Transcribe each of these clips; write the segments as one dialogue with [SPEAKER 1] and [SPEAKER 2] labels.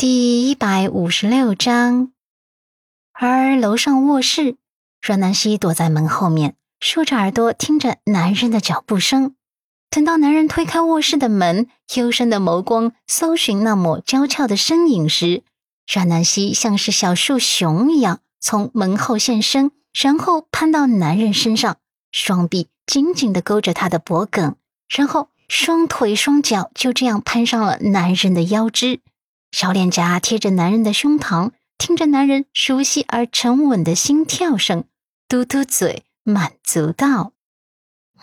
[SPEAKER 1] 第一百五十六章，而楼上卧室，阮南希躲在门后面，竖着耳朵听着男人的脚步声。等到男人推开卧室的门，幽深的眸光搜寻那抹娇俏的身影时，阮南希像是小树熊一样从门后现身，然后攀到男人身上，双臂紧紧的勾着他的脖颈，然后双腿双脚就这样攀上了男人的腰肢。小脸颊贴着男人的胸膛，听着男人熟悉而沉稳的心跳声，嘟嘟嘴，满足道：“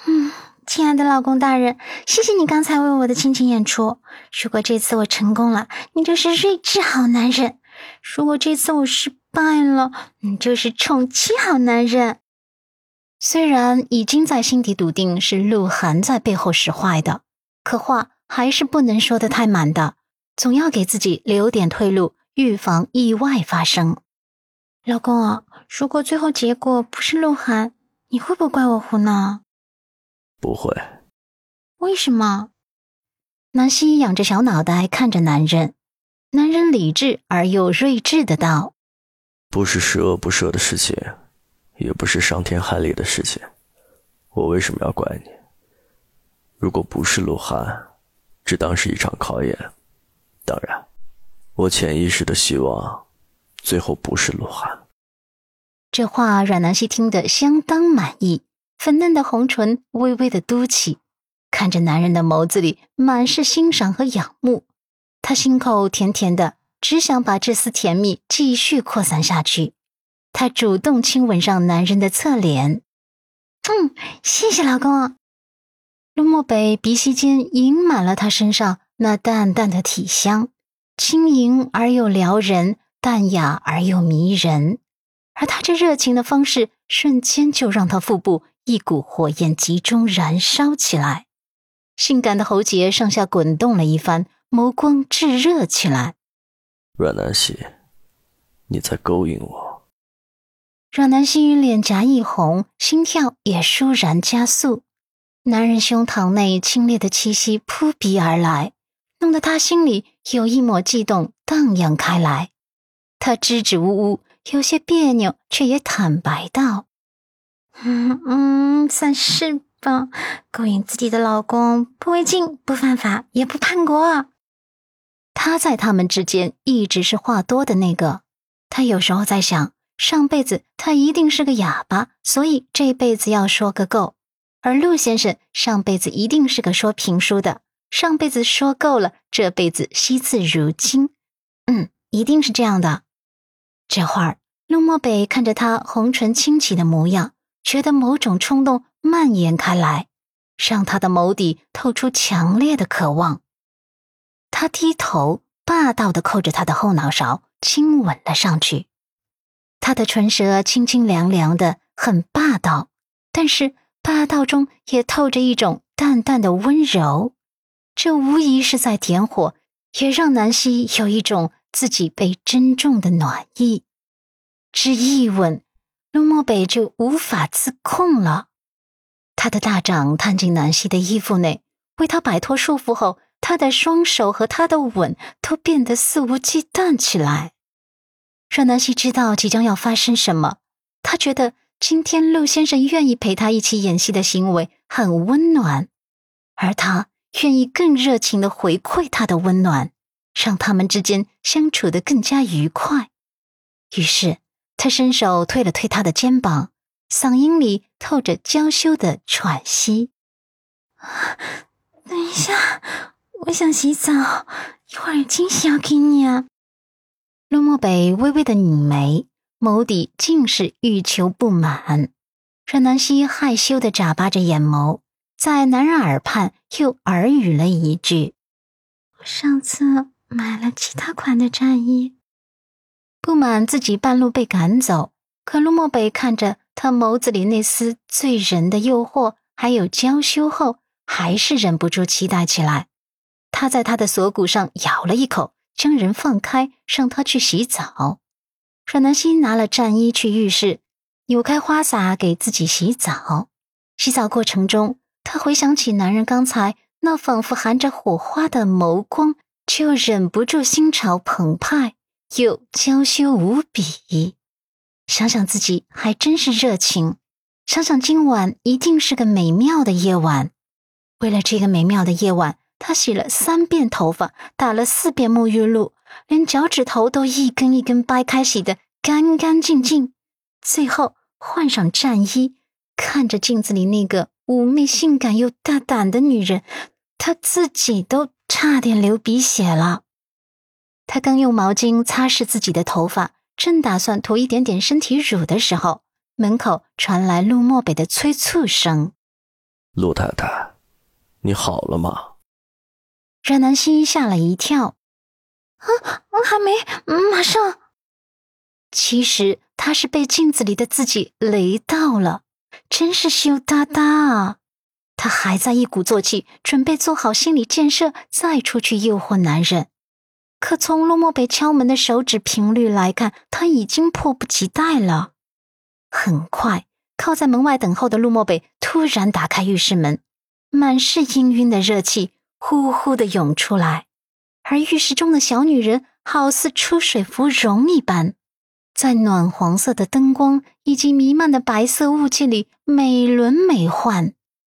[SPEAKER 1] 嗯，亲爱的老公大人，谢谢你刚才为我的亲情演出。如果这次我成功了，你就是睿智好男人；如果这次我失败了，你就是宠妻好男人。”虽然已经在心底笃定是鹿晗在背后使坏的，可话还是不能说的太满的。总要给自己留点退路，预防意外发生。老公啊，如果最后结果不是鹿晗，你会不会怪我胡闹？
[SPEAKER 2] 不会。
[SPEAKER 1] 为什么？南希仰着小脑袋看着男人，男人理智而又睿智的道：“
[SPEAKER 2] 不是十恶不赦的事情，也不是伤天害理的事情，我为什么要怪你？如果不是鹿晗，只当是一场考验。”当然，我潜意识的希望，最后不是鹿晗。
[SPEAKER 1] 这话阮南希听得相当满意，粉嫩的红唇微微的嘟起，看着男人的眸子里满是欣赏和仰慕，她心口甜甜的，只想把这丝甜蜜继续扩散下去。她主动亲吻上男人的侧脸，嗯，谢谢老公。陆漠北鼻息间盈满了他身上。那淡淡的体香，轻盈而又撩人，淡雅而又迷人。而他这热情的方式，瞬间就让他腹部一股火焰集中燃烧起来，性感的喉结上下滚动了一番，眸光炙热起来。
[SPEAKER 2] 阮南希，你在勾引我。
[SPEAKER 1] 阮南希脸颊一红，心跳也倏然加速。男人胸膛内清冽的气息扑鼻而来。弄得他心里有一抹悸动荡漾开来，他支支吾吾，有些别扭，却也坦白道：“嗯嗯，算是吧。勾引自己的老公不违禁，不犯法，也不叛国。他在他们之间一直是话多的那个。他有时候在想，上辈子他一定是个哑巴，所以这辈子要说个够。而陆先生上辈子一定是个说评书的。”上辈子说够了，这辈子惜字如金，嗯，一定是这样的。这会儿，陆漠北看着他红唇轻启的模样，觉得某种冲动蔓延开来，让他的眸底透出强烈的渴望。他低头，霸道的扣着他的后脑勺，亲吻了上去。他的唇舌清清凉凉的，很霸道，但是霸道中也透着一种淡淡的温柔。这无疑是在点火，也让南希有一种自己被珍重的暖意。只一吻，陆漠北就无法自控了。他的大掌探进南希的衣服内，为他摆脱束缚后，他的双手和他的吻都变得肆无忌惮起来。让南希知道即将要发生什么，他觉得今天陆先生愿意陪他一起演戏的行为很温暖，而他。愿意更热情的回馈他的温暖，让他们之间相处的更加愉快。于是，他伸手推了推他的肩膀，嗓音里透着娇羞的喘息：“等一下，我想洗澡，一会儿有惊喜要给你。”啊。陆漠北微微的拧眉，眸底尽是欲求不满。阮南希害羞的眨巴着眼眸。在男人耳畔又耳语了一句：“我上次买了其他款的战衣。”不满自己半路被赶走，可陆漠北看着他眸子里那丝醉人的诱惑，还有娇羞后，还是忍不住期待起来。他在他的锁骨上咬了一口，将人放开，让他去洗澡。阮南希拿了战衣去浴室，扭开花洒给自己洗澡。洗澡过程中。她回想起男人刚才那仿佛含着火花的眸光，就忍不住心潮澎湃，又娇羞无比。想想自己还真是热情，想想今晚一定是个美妙的夜晚。为了这个美妙的夜晚，他洗了三遍头发，打了四遍沐浴露，连脚趾头都一根一根掰开，洗的干干净净。最后换上战衣，看着镜子里那个妩媚、性感又大胆的女人，她自己都差点流鼻血了。她刚用毛巾擦拭自己的头发。正打算涂一点点身体乳的时候，门口传来陆漠北的催促声：“
[SPEAKER 2] 陆太太，你好了吗？”
[SPEAKER 1] 阮南希吓了一跳，“啊，还没，马上。”其实她是被镜子里的自己雷到了，真是羞答答啊！他还在一鼓作气，准备做好心理建设，再出去诱惑男人。可从陆漠北敲门的手指频率来看，他已经迫不及待了。很快，靠在门外等候的陆漠北突然打开浴室门，满是氤氲的热气呼呼的涌出来，而浴室中的小女人好似出水芙蓉一般，在暖黄色的灯光以及弥漫的白色雾气里美轮美奂。